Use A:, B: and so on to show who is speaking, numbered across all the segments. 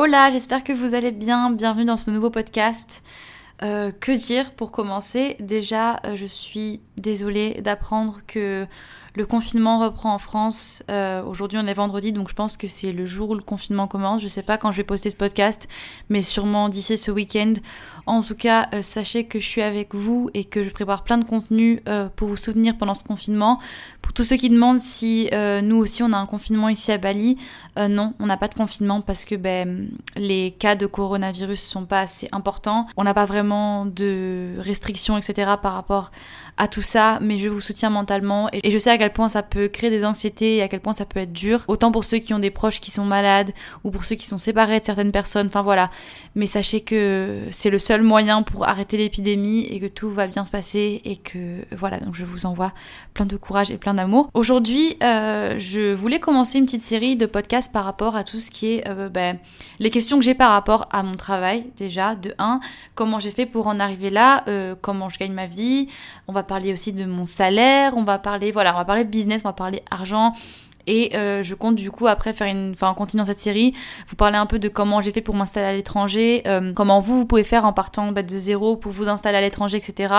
A: Hola, j'espère que vous allez bien. Bienvenue dans ce nouveau podcast. Euh, que dire pour commencer? Déjà, euh, je suis désolée d'apprendre que le confinement reprend en France. Euh, aujourd'hui, on est vendredi, donc je pense que c'est le jour où le confinement commence. Je sais pas quand je vais poster ce podcast, mais sûrement d'ici ce week-end. En tout cas, euh, sachez que je suis avec vous et que je prépare plein de contenus euh, pour vous soutenir pendant ce confinement. Pour tous ceux qui demandent si euh, nous aussi on a un confinement ici à Bali, non, on n'a pas de confinement parce que ben, les cas de coronavirus sont pas assez importants. On n'a pas vraiment de restrictions, etc. par rapport à tout ça, mais je vous soutiens mentalement et je sais à quel point ça peut créer des anxiétés et à quel point ça peut être dur. Autant pour ceux qui ont des proches qui sont malades ou pour ceux qui sont séparés de certaines personnes. Enfin voilà. Mais sachez que c'est le seul moyen pour arrêter l'épidémie et que tout va bien se passer et que voilà, donc je vous envoie plein de courage et plein d'amour. Aujourd'hui, euh, je voulais commencer une petite série de podcasts par rapport à tout ce qui est euh, ben, les questions que j'ai par rapport à mon travail déjà, de 1, comment j'ai fait pour en arriver là, euh, comment je gagne ma vie, on va parler aussi de mon salaire, on va parler, voilà, on va parler de business, on va parler argent, et euh, je compte du coup après faire une, enfin en continuant cette série, vous parler un peu de comment j'ai fait pour m'installer à l'étranger, euh, comment vous vous pouvez faire en partant bah, de zéro pour vous installer à l'étranger, etc.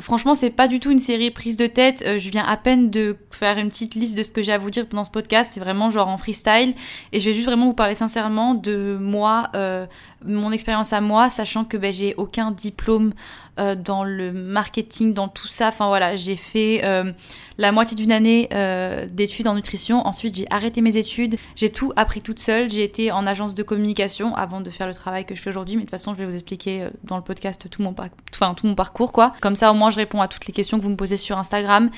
A: Franchement, c'est pas du tout une série prise de tête. Euh, je viens à peine de faire une petite liste de ce que j'ai à vous dire pendant ce podcast. C'est vraiment genre en freestyle. Et je vais juste vraiment vous parler sincèrement de moi, mon expérience à moi, sachant que ben, j'ai aucun diplôme euh, dans le marketing, dans tout ça. Enfin voilà, j'ai fait la moitié d'une année d'études en nutrition. Ensuite, j'ai arrêté mes études. J'ai tout appris toute seule. J'ai été en agence de communication avant de faire le travail que je fais aujourd'hui. Mais de toute façon, je vais vous expliquer dans le podcast tout mon, tout mon parcours, quoi. Comme ça, au moins, je réponds à toutes les questions que vous me posez sur Instagram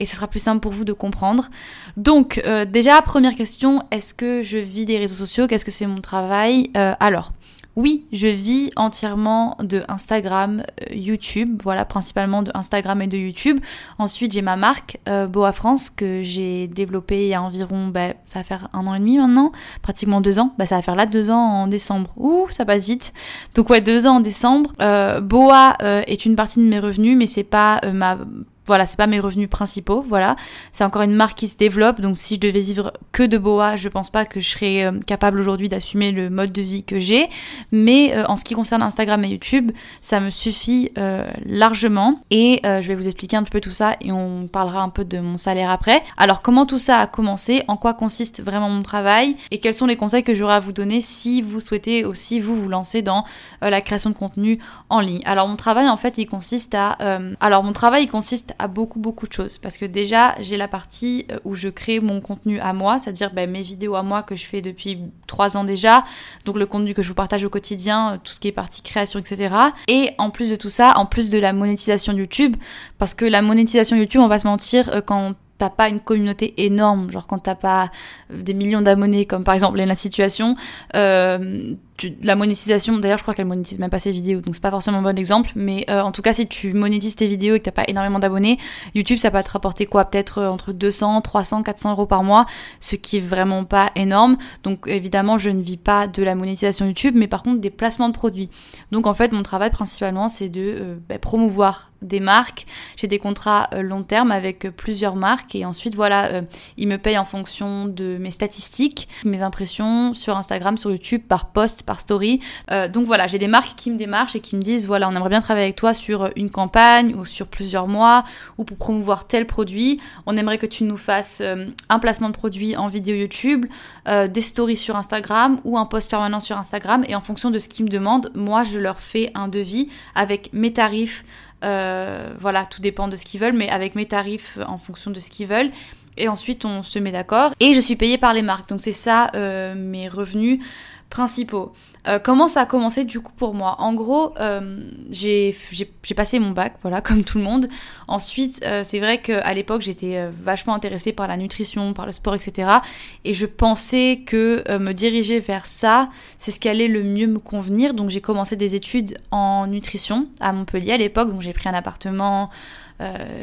A: et ce sera plus simple pour vous de comprendre. Donc, euh, déjà, première question, est-ce que je vis des réseaux sociaux? Qu'est-ce que c'est mon travail? Euh, Alors, oui, je vis entièrement de Instagram, euh, YouTube, voilà, principalement de Instagram et de YouTube. Ensuite, j'ai ma marque Boa France que j'ai développée il y a environ, bah, ça va faire un an et demi maintenant, pratiquement deux ans. Bah, ça va faire là deux ans en décembre. Ouh, ça passe vite. Donc ouais, deux ans en décembre. Boa est une partie de mes revenus, mais c'est pas ma voilà, c'est pas mes revenus principaux, voilà. C'est encore une marque qui se développe, donc si je devais vivre que de boa, je pense pas que je serais euh, capable aujourd'hui d'assumer le mode de vie que j'ai. Mais euh, en ce qui concerne Instagram et YouTube, ça me suffit euh, largement. Et je vais vous expliquer un petit peu tout ça et on parlera un peu de mon salaire après. Alors comment tout ça a commencé, en quoi consiste vraiment mon travail? Et quels sont les conseils que j'aurai à vous donner si vous souhaitez aussi vous vous lancer dans la création de contenu en ligne? Alors mon travail en fait il consiste à... alors mon travail il consiste à beaucoup beaucoup de choses parce que déjà j'ai la partie euh, où je crée mon contenu à moi, c'est-à-dire ben, mes vidéos à moi que je fais depuis trois ans déjà, donc le contenu que je vous partage au quotidien, euh, tout ce qui est partie création, etc. Et en plus de tout ça, en plus de la monétisation YouTube, parce que la monétisation YouTube, on va se mentir, euh, quand t'as pas une communauté énorme, genre quand t'as pas des millions d'abonnés, comme par exemple la situation, la monétisation, d'ailleurs je crois qu'elle monétise même pas ses vidéos, donc c'est pas forcément un bon exemple, mais euh, en tout cas si tu monétises tes vidéos et que t'as pas énormément d'abonnés, YouTube ça va te rapporter quoi? Peut-être euh, entre 200, 300, 400 euros par mois, ce qui est vraiment pas énorme. Donc évidemment je ne vis pas de la monétisation YouTube, mais par contre des placements de produits. Donc en fait mon travail principalement c'est de euh, bah, promouvoir des marques, j'ai des contrats long terme avec plusieurs marques et ensuite voilà, ils me payent en fonction de mes statistiques, mes impressions sur Instagram, sur YouTube par post par story. Euh, donc voilà, j'ai des marques qui me démarchent et qui me disent voilà, on aimerait bien travailler avec toi sur une campagne ou sur plusieurs mois ou pour promouvoir tel produit. On aimerait que tu nous fasses euh, un placement de produit en vidéo YouTube, euh, des stories sur Instagram ou un post permanent sur Instagram. Et en fonction de ce qu'ils me demandent, moi je leur fais un devis avec mes tarifs. voilà, tout dépend de ce qu'ils veulent, mais avec mes tarifs en fonction de ce qu'ils veulent. Et ensuite, on se met d'accord. Et je suis payée par les marques. Donc c'est ça mes revenus principaux. Euh, comment ça a commencé du coup pour moi? En gros, euh, j'ai passé mon bac, voilà, comme tout le monde. Ensuite, euh, c'est vrai qu'à l'époque, j'étais vachement intéressée par la nutrition, par le sport, etc. Et je pensais que me diriger vers ça, c'est ce qui allait le mieux me convenir. Donc j'ai commencé des études en nutrition à Montpellier à l'époque. Donc j'ai pris un appartement.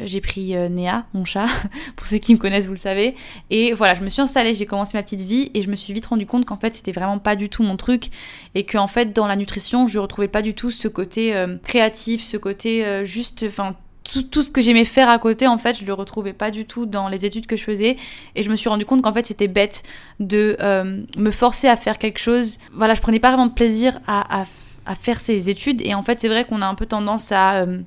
A: J'ai pris Néa, mon chat, pour ceux qui me connaissent, vous le savez. Et voilà, je me suis installée, j'ai commencé ma petite vie et je me suis vite rendu compte qu'en fait, c'était vraiment pas du tout mon truc et que en fait dans la nutrition je retrouvais pas du tout ce côté euh, créatif, ce côté euh, juste, enfin tout, ce que j'aimais faire à côté, en fait, je le retrouvais pas du tout dans les études que je faisais. Et je me suis rendu compte qu'en fait, c'était bête de euh, me forcer à faire quelque chose. Voilà, je prenais pas vraiment de plaisir à, faire ces études. Et en fait, c'est vrai qu'on a un peu tendance à, euh,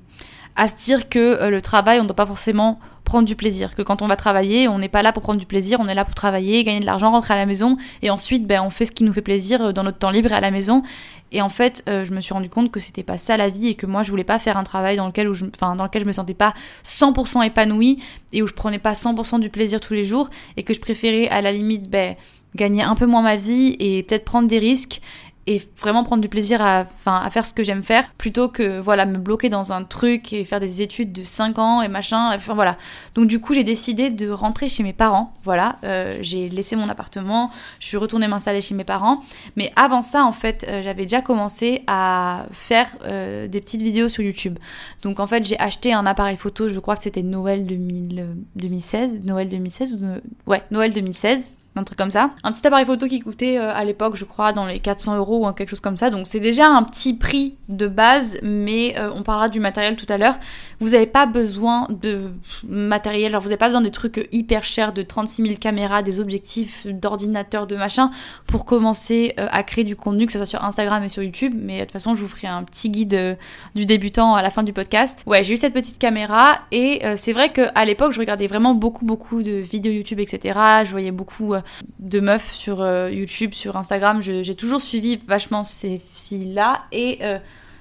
A: à se dire que euh, le travail, on ne doit pas forcément prendre du plaisir. Que quand on va travailler, on n'est pas là pour prendre du plaisir, on est là pour travailler, gagner de l'argent, rentrer à la maison. Et ensuite, ben, on fait ce qui nous fait plaisir dans notre temps libre et à la maison. Et en fait, euh, je me suis rendu compte que c'était pas ça la vie et que moi, je voulais pas faire un travail dans lequel, où je, enfin, dans lequel je me sentais pas 100% épanouie et où je prenais pas 100% du plaisir tous les jours et que je préférais à la limite ben, gagner un peu moins ma vie et peut-être prendre des risques et vraiment prendre du plaisir à, à faire ce que j'aime faire plutôt que voilà me bloquer dans un truc et faire des études de 5 ans et machin enfin voilà. Donc du coup j'ai décidé de rentrer chez mes parents voilà. Euh, j'ai laissé mon appartement je suis retournée m'installer chez mes parents. Mais avant ça en fait euh, j'avais déjà commencé à faire euh, des petites vidéos sur YouTube. Donc en fait j'ai acheté un appareil photo je crois que c'était Noël 2016 Noël 2016 ou ouais Noël 2016 un truc comme ça. Un petit appareil photo qui coûtait euh, à l'époque, je crois, dans les 400 euros ou quelque chose comme ça. Donc c'est déjà un petit prix de base, mais euh, on parlera du matériel tout à l'heure. Vous n'avez pas besoin de matériel, genre vous n'avez pas besoin des trucs hyper chers de 36 000 caméras, des objectifs, d'ordinateurs, de machin, pour commencer euh, à créer du contenu, que ce soit sur Instagram et sur YouTube. Mais de toute façon, je vous ferai un petit guide du débutant à la fin du podcast. Ouais, j'ai eu cette petite caméra et c'est vrai qu'à l'époque, je regardais vraiment beaucoup, beaucoup de vidéos YouTube, etc. Je voyais beaucoup de meufs sur euh, YouTube, sur Instagram. J'ai toujours suivi vachement ces filles-là et euh,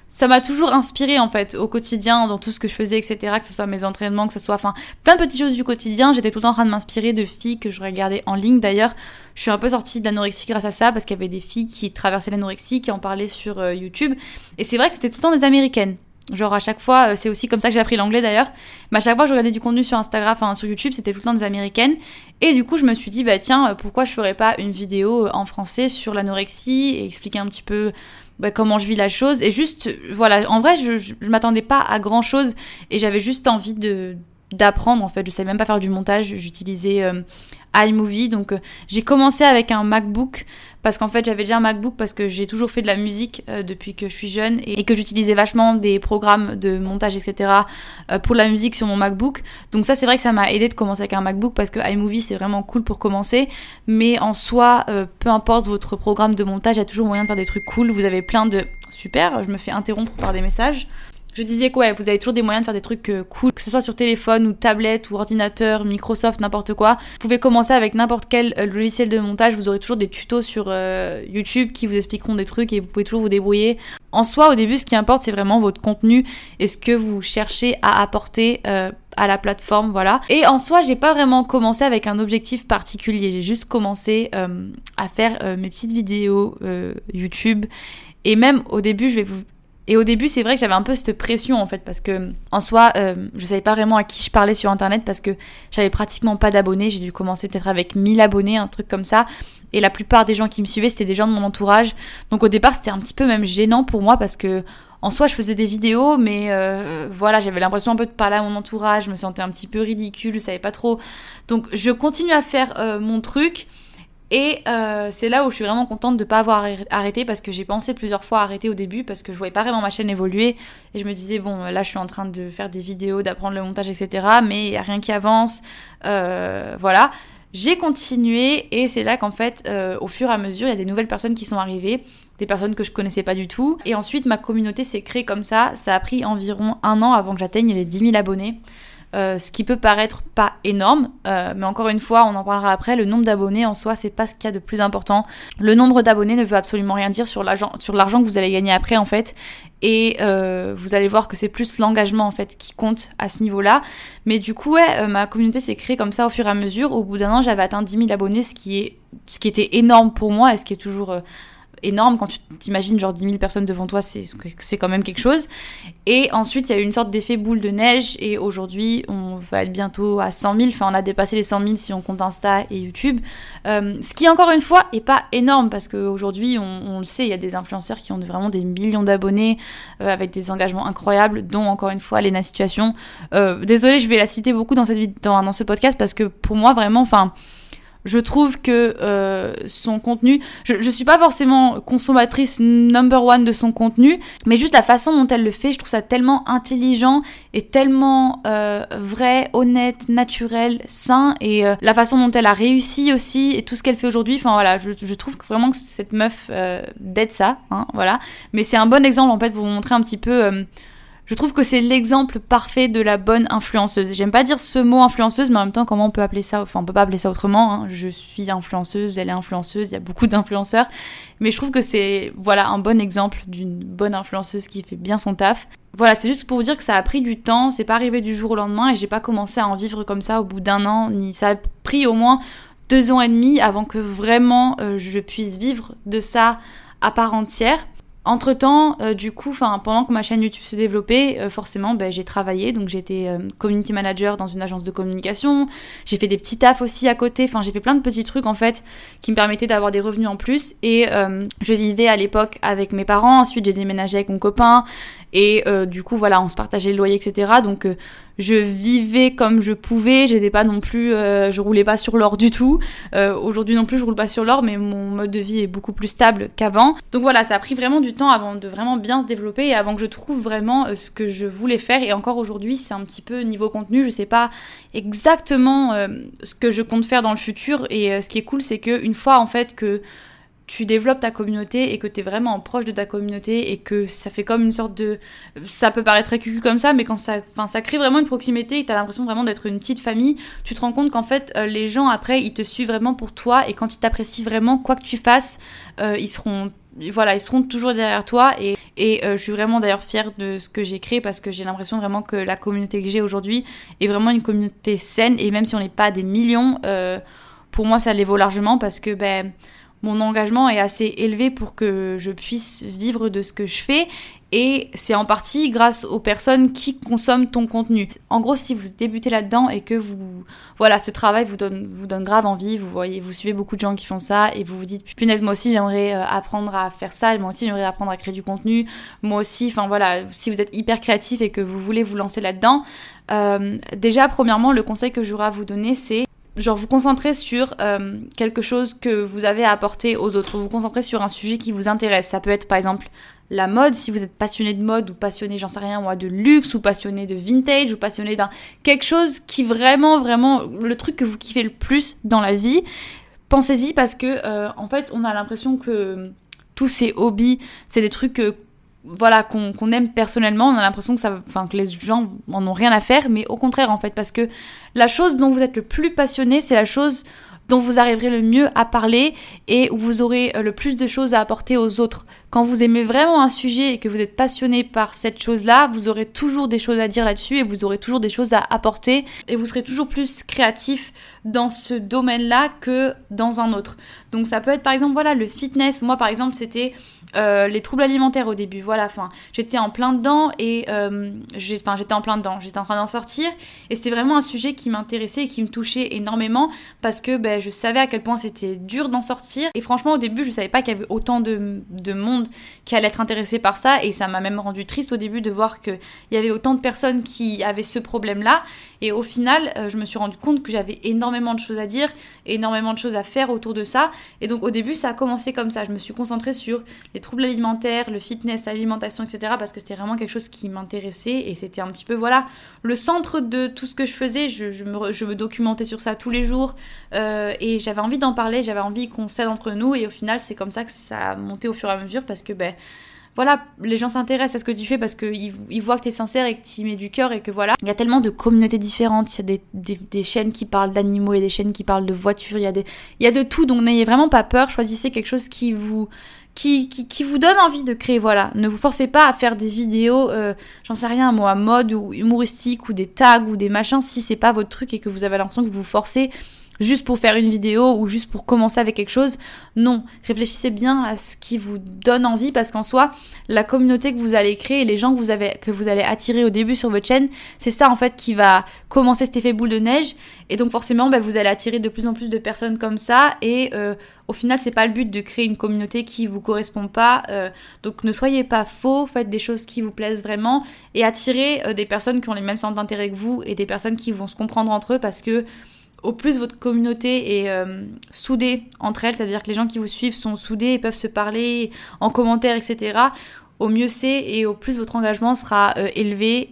A: ça m'a toujours inspiré en fait au quotidien, dans tout ce que je faisais, etc. Que ce soit mes entraînements, que ce soit, enfin, plein de petites choses du quotidien. J'étais tout le temps en train de m'inspirer de filles que je regardais en ligne. D'ailleurs, je suis un peu sortie de l'anorexie grâce à ça parce qu'il y avait des filles qui traversaient l'anorexie, qui en parlaient sur euh, YouTube. Et c'est vrai que c'était tout le temps des américaines. Genre à chaque fois, euh, c'est aussi comme ça que j'ai appris l'anglais d'ailleurs. Mais à chaque fois je regardais du contenu sur Instagram, enfin sur YouTube, c'était tout le temps des américaines. Et du coup, je me suis dit, bah tiens, euh, pourquoi je ferais pas une vidéo euh, en français sur l'anorexie et expliquer un petit peu bah, comment je vis la chose. Et juste, voilà, en vrai, je, je, m'attendais pas à grand chose et j'avais juste envie de d'apprendre en fait je savais même pas faire du montage j'utilisais iMovie donc j'ai commencé avec un MacBook parce qu'en fait j'avais déjà un MacBook parce que j'ai toujours fait de la musique euh, depuis que je suis jeune et, que j'utilisais vachement des programmes de montage etc euh, pour la musique sur mon MacBook. Donc ça c'est vrai que ça m'a aidé de commencer avec un MacBook parce que iMovie c'est vraiment cool pour commencer. Mais en soi euh, peu importe votre programme de montage il y a toujours moyen de faire des trucs cool. Vous avez plein de super je me fais interrompre par des messages je disais quoi, vous avez toujours des moyens de faire des trucs euh, cool, que ce soit sur téléphone ou tablette ou ordinateur, Microsoft, n'importe quoi. Vous pouvez commencer avec n'importe quel euh, logiciel de montage, vous aurez toujours des tutos sur euh, YouTube qui vous expliqueront des trucs et vous pouvez toujours vous débrouiller. En soi, au début, ce qui importe, c'est vraiment votre contenu et ce que vous cherchez à apporter à la plateforme, voilà. Et en soi, j'ai pas vraiment commencé avec un objectif particulier. J'ai juste commencé à faire mes petites vidéos YouTube. Et même au début, je vais vous et au début, c'est vrai que j'avais un peu cette pression en fait, parce que en soi, euh, je savais pas vraiment à qui je parlais sur internet parce que j'avais pratiquement pas d'abonnés. J'ai dû commencer peut-être avec 1000 abonnés, un truc comme ça. Et la plupart des gens qui me suivaient, c'était des gens de mon entourage. Donc au départ, c'était un petit peu même gênant pour moi parce que en soi, je faisais des vidéos, mais euh, voilà, j'avais l'impression un peu de parler à mon entourage. Je me sentais un petit peu ridicule, je savais pas trop. Donc je continue à faire euh, mon truc. Et euh, c'est là où je suis vraiment contente de ne pas avoir arrêté parce que j'ai pensé plusieurs fois arrêter au début parce que je voyais pas vraiment ma chaîne évoluer et je me disais bon là je suis en train de faire des vidéos, d'apprendre le montage etc. Mais il n'y a rien qui avance, euh, voilà. J'ai continué et c'est là qu'en fait euh, au fur et à mesure il y a des nouvelles personnes qui sont arrivées, des personnes que je connaissais pas du tout et ensuite ma communauté s'est créée comme ça. Ça a pris environ un an avant que j'atteigne les 10 000 abonnés. Euh, ce qui peut paraître pas énorme, euh, mais encore une fois, on en parlera après, le nombre d'abonnés en soi, c'est pas ce qu'il y a de plus important. Le nombre d'abonnés ne veut absolument rien dire sur l'argent, que vous allez gagner après en fait, et euh, vous allez voir que c'est plus l'engagement en fait qui compte à ce niveau-là. Mais du coup, ouais, ma communauté s'est créée comme ça au fur et à mesure. Au bout d'un an, j'avais atteint 10 000 abonnés, ce qui est, ce qui était énorme pour moi et ce qui est toujours énorme quand tu t'imagines genre 10 000 personnes devant toi, c'est quand même quelque chose. Et ensuite, il y a eu une sorte d'effet boule de neige et aujourd'hui, on va être bientôt à 100 000. Enfin, on a dépassé les 100 000 si on compte Insta et YouTube. Euh, ce qui, encore une fois, est pas énorme parce qu'aujourd'hui, on, on le sait, il y a des influenceurs qui ont vraiment des millions d'abonnés euh, avec des engagements incroyables, dont encore une fois Lena Situation. Euh, désolée, je vais la citer beaucoup dans, cette, dans, dans ce podcast parce que pour moi, vraiment, enfin je trouve que euh, son contenu, je, je suis pas forcément consommatrice number one de son contenu, mais juste la façon dont elle le fait, je trouve ça tellement intelligent et tellement euh, vrai, honnête, naturel, sain, et euh, la façon dont elle a réussi aussi et tout ce qu'elle fait aujourd'hui. Enfin voilà, je, je, trouve vraiment que cette meuf euh, d'être ça, hein, voilà. Mais c'est un bon exemple en fait pour vous montrer un petit peu euh, je trouve que c'est l'exemple parfait de la bonne influenceuse. J'aime pas dire ce mot influenceuse, mais en même temps, comment on peut appeler ça Enfin, on peut pas appeler ça autrement. Hein. Je suis influenceuse, elle est influenceuse, il y a beaucoup d'influenceurs. Mais je trouve que c'est, voilà, un bon exemple d'une bonne influenceuse qui fait bien son taf. Voilà, c'est juste pour vous dire que ça a pris du temps, c'est pas arrivé du jour au lendemain et j'ai pas commencé à en vivre comme ça au bout d'un an, ni ça a pris au moins deux ans et demi avant que vraiment euh, je puisse vivre de ça à part entière. Entre temps, euh, du coup, pendant que ma chaîne YouTube se développait, euh, forcément, ben, j'ai travaillé. Donc, j'étais euh, community manager dans une agence de communication. J'ai fait des petits tafs aussi à côté. Enfin, j'ai fait plein de petits trucs en fait qui me permettaient d'avoir des revenus en plus. Et je vivais à l'époque avec mes parents. Ensuite, j'ai déménagé avec mon copain. Et du coup, voilà, on se partageait le loyer, etc. Donc, je vivais comme je pouvais, j'étais pas non plus, euh, je roulais pas sur l'or du tout. Euh, Aujourd'hui non plus, je roule pas sur l'or, mais mon mode de vie est beaucoup plus stable qu'avant. Donc voilà, ça a pris vraiment du temps avant de vraiment bien se développer et avant que je trouve vraiment euh, ce que je voulais faire. Et encore aujourd'hui, c'est un petit peu niveau contenu, je sais pas exactement euh, ce que je compte faire dans le futur. Et ce qui est cool, c'est que une fois en fait que tu développes ta communauté et que tu es vraiment proche de ta communauté et que ça fait comme une sorte de... Ça peut paraître très cucu comme ça, mais quand ça, crée vraiment une proximité et tu l'impression vraiment d'être une petite famille, tu te rends compte qu'en fait, euh, les gens, après, ils te suivent vraiment pour toi et quand ils t'apprécient vraiment, quoi que tu fasses, euh, ils seront... Voilà, ils seront toujours derrière toi et, et euh, je suis vraiment d'ailleurs fière de ce que j'ai créé parce que j'ai l'impression vraiment que la communauté que j'ai aujourd'hui est vraiment une communauté saine et même si on n'est pas des millions, pour moi ça les vaut largement parce que ben mon engagement est assez élevé pour que je puisse vivre de ce que je fais et c'est en partie grâce aux personnes qui consomment ton contenu. En gros, si vous débutez là-dedans et que vous, voilà, ce travail vous donne, vous donne grave envie, vous voyez, vous suivez beaucoup de gens qui font ça et vous vous dites, punaise, moi aussi j'aimerais euh, apprendre à faire ça, moi aussi j'aimerais apprendre à créer du contenu, moi aussi, enfin voilà, si vous êtes hyper créatif et que vous voulez vous lancer là-dedans, euh, déjà, premièrement, le conseil que j'aurais à vous donner, c'est genre vous concentrer sur euh, quelque chose que vous avez à apporter aux autres, vous concentrer sur un sujet qui vous intéresse. Ça peut être par exemple la mode, si vous êtes passionné de mode ou passionné, j'en sais rien moi, de luxe ou passionné de vintage ou passionné d'un quelque chose qui vraiment vraiment le truc que vous kiffez le plus dans la vie. Pensez-y parce que euh, en fait, on a l'impression que tous ces hobbies, c'est des trucs voilà qu'on aime personnellement on a l'impression que ça enfin que les gens en ont rien à faire mais au contraire en fait parce que la chose dont vous êtes le plus passionné c'est la chose dont vous arriverez le mieux à parler et où vous aurez euh, le plus de choses à apporter aux autres. Quand vous aimez vraiment un sujet et que vous êtes passionné par cette chose-là, vous aurez toujours des choses à dire là-dessus et vous aurez toujours des choses à apporter et vous serez toujours plus créatif dans ce domaine-là que dans un autre. Donc ça peut être par exemple voilà le fitness. Moi par exemple c'était euh, les troubles alimentaires au début. Voilà, enfin j'étais en plein dedans et euh, j'étais en plein dedans. J'étais en train d'en sortir et c'était vraiment un sujet qui m'intéressait et qui me touchait énormément parce que ben, je savais à quel point c'était dur d'en sortir et franchement au début je savais pas qu'il y avait autant de monde qui allait être intéressé par ça. Et ça m'a même rendu triste au début de voir qu'il y avait autant de personnes qui avaient ce problème là et au final euh, je me suis rendu compte que j'avais énormément de choses à dire, énormément de choses à faire autour de ça. Et donc au début, ça a commencé comme ça. Je me suis concentrée sur les troubles alimentaires, le fitness, l'alimentation, etc. Parce que c'était vraiment quelque chose qui m'intéressait et c'était un petit peu, voilà, le centre de tout ce que je faisais. Je, me, documentais sur ça tous les jours euh, et j'avais envie d'en parler, j'avais envie qu'on s'aide entre nous. Et au final, c'est comme ça que ça a monté au fur et à mesure parce que, ben, voilà, les gens s'intéressent à ce que tu fais parce qu'ils ils voient que tu es sincère et que tu mets du cœur et que voilà. Il y a tellement de communautés différentes, il y a des, chaînes qui parlent d'animaux, il y a des chaînes qui parlent de voitures, il y a, des, il y a de tout, donc n'ayez vraiment pas peur, choisissez quelque chose qui vous, qui, qui, qui, vous donne envie de créer, voilà. Ne vous forcez pas à faire des vidéos, euh, j'en sais rien, moi, mode ou humoristique ou des tags ou des machins si c'est pas votre truc et que vous avez l'impression que vous vous forcez juste pour faire une vidéo ou juste pour commencer avec quelque chose. Non, réfléchissez bien à ce qui vous donne envie parce qu'en soi, la communauté que vous allez créer les gens que vous, avez, que vous allez attirer au début sur votre chaîne, c'est ça en fait qui va commencer cet effet boule de neige. Et donc forcément, bah, vous allez attirer de plus en plus de personnes comme ça. Et euh, au final, c'est pas le but de créer une communauté qui vous correspond pas. Euh, donc ne soyez pas faux, faites des choses qui vous plaisent vraiment et attirez euh, des personnes qui ont les mêmes centres d'intérêt que vous et des personnes qui vont se comprendre entre eux parce que au plus votre communauté est soudée entre elles, c'est-à-dire que les gens qui vous suivent sont soudés et peuvent se parler en commentaire, etc au mieux c'est et au plus votre engagement sera euh, élevé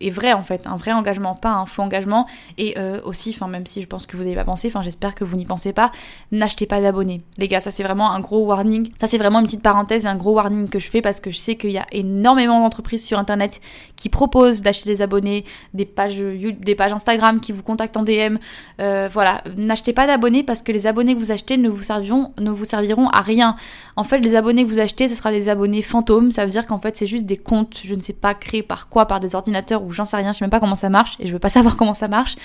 A: et, vrai en fait, un vrai engagement, pas un faux engagement. Et euh, aussi, enfin même si je pense que vous n'avez pas pensé, j'espère que vous n'y pensez pas, n'achetez pas d'abonnés. Les gars, ça c'est vraiment un gros warning. Ça c'est vraiment une petite parenthèse et un gros warning que je fais parce que je sais qu'il y a énormément d'entreprises sur internet qui proposent d'acheter des abonnés, des pages, des pages Instagram qui vous contactent en DM. Euh, voilà, n'achetez pas d'abonnés parce que les abonnés que vous achetez ne vous serviront, ne vous serviront à rien. En fait, les abonnés que vous achetez, ce sera des abonnés fantômes ça veut dire qu'en fait c'est juste des comptes, je ne sais pas, créés par quoi, par des ordinateurs ou j'en sais rien, je sais même pas comment ça marche et je veux pas savoir comment ça marche.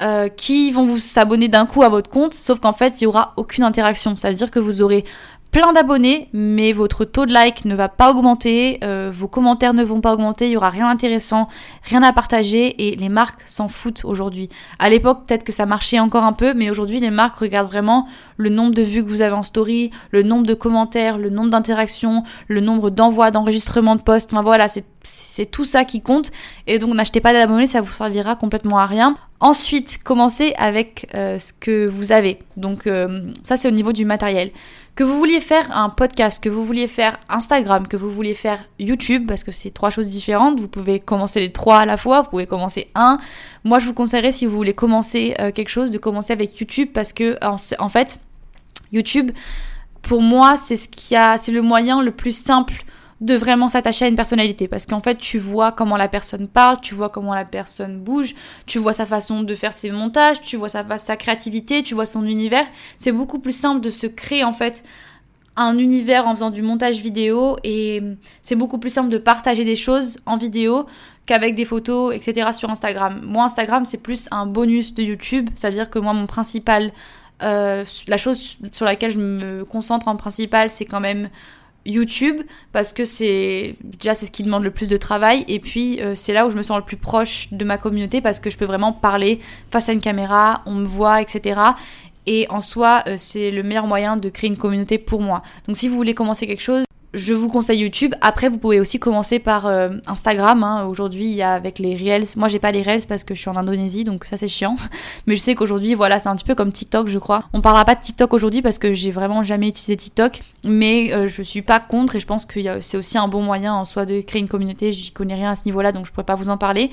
A: Euh, qui vont vous s'abonner d'un coup à votre compte, sauf qu'en fait il y aura aucune interaction. Ça veut dire que vous aurez plein d'abonnés, mais votre taux de like ne va pas augmenter, euh, vos commentaires ne vont pas augmenter, il y aura rien d'intéressant, rien à partager et les marques s'en foutent aujourd'hui. À l'époque, peut-être que ça marchait encore un peu, mais aujourd'hui, les marques regardent vraiment le nombre de vues que vous avez en story, le nombre de commentaires, le nombre d'interactions, le nombre d'envois, d'enregistrements de posts. Enfin voilà, c'est tout ça qui compte. Et donc n'achetez pas d'abonnés, ça vous servira complètement à rien. Ensuite, commencez avec euh, ce que vous avez. Donc euh, ça, c'est au niveau du matériel. Que vous vouliez faire un podcast, que vous vouliez faire Instagram, que vous vouliez faire YouTube, parce que c'est trois choses différentes, vous pouvez commencer les trois à la fois, vous pouvez commencer un. Moi, je vous conseillerais, si vous voulez commencer euh, quelque chose, de commencer avec YouTube, parce que en, fait, YouTube, pour moi, c'est c'est le moyen le plus simple de vraiment s'attacher à une personnalité parce qu'en fait tu vois comment la personne parle, tu vois comment la personne bouge, tu vois sa façon de faire ses montages, tu vois sa, sa créativité, tu vois son univers. C'est beaucoup plus simple de se créer en fait un univers en faisant du montage vidéo et c'est beaucoup plus simple de partager des choses en vidéo qu'avec des photos, etc. sur Instagram. Moi, Instagram, c'est plus un bonus de YouTube, c'est-à-dire que moi, mon principal, euh, la chose sur laquelle je me concentre en principal, c'est quand même YouTube parce que c'est déjà c'est ce qui demande le plus de travail et puis euh, c'est là où je me sens le plus proche de ma communauté parce que je peux vraiment parler face à une caméra, on me voit, etc. Et en soi, euh, c'est le meilleur moyen de créer une communauté pour moi. Donc si vous voulez commencer quelque chose, je vous conseille YouTube. Après, vous pouvez aussi commencer par euh, Instagram. Hein. Aujourd'hui, il y a avec les Reels. Moi, j'ai pas les Reels parce que je suis en Indonésie, donc ça c'est chiant. Mais je sais qu'aujourd'hui, voilà, c'est un petit peu comme TikTok, je crois. On parlera pas de TikTok aujourd'hui parce que j'ai vraiment jamais utilisé TikTok, mais euh, je suis pas contre et je pense que c'est aussi un bon moyen en soi de créer une communauté. J'y connais rien à ce niveau-là, donc je pourrais pas vous en parler.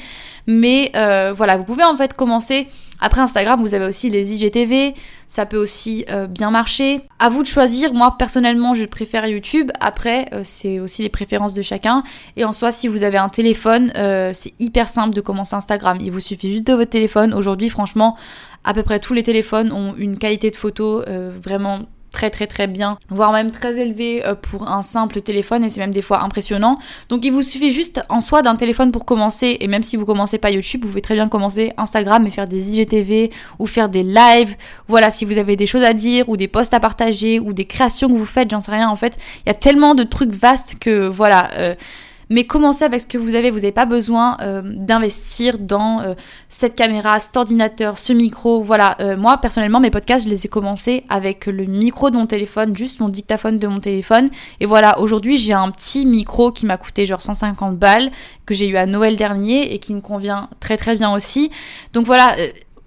A: Mais euh, voilà, vous pouvez en fait commencer. Après Instagram, vous avez aussi les IGTV. Ça peut aussi bien marcher. À vous de choisir. Moi, personnellement, je préfère YouTube. Après euh, c'est aussi les préférences de chacun. Et en soi, si vous avez un téléphone, euh, c'est hyper simple de commencer Instagram. Il vous suffit juste de votre téléphone. Aujourd'hui, franchement, à peu près tous les téléphones ont une qualité de photo euh, vraiment très très très bien, voire même très élevé euh, pour un simple téléphone et c'est même des fois impressionnant. Donc il vous suffit juste en soi d'un téléphone pour commencer et même si vous commencez pas YouTube, vous pouvez très bien commencer Instagram et faire des IGTV ou faire des lives. Voilà, si vous avez des choses à dire ou des posts à partager ou des créations que vous faites, j'en sais rien en fait. Il y a tellement de trucs vastes que voilà. Euh, mais commencez avec ce que vous avez. Vous n'avez pas besoin euh, d'investir dans euh, cette caméra, cet ordinateur, ce micro. Voilà, euh, moi personnellement, mes podcasts, je les ai commencés avec le micro de mon téléphone, juste mon dictaphone de mon téléphone. Et voilà, aujourd'hui, j'ai un petit micro qui m'a coûté genre 150 balles, que j'ai eu à Noël dernier et qui me convient très très bien aussi. Donc voilà.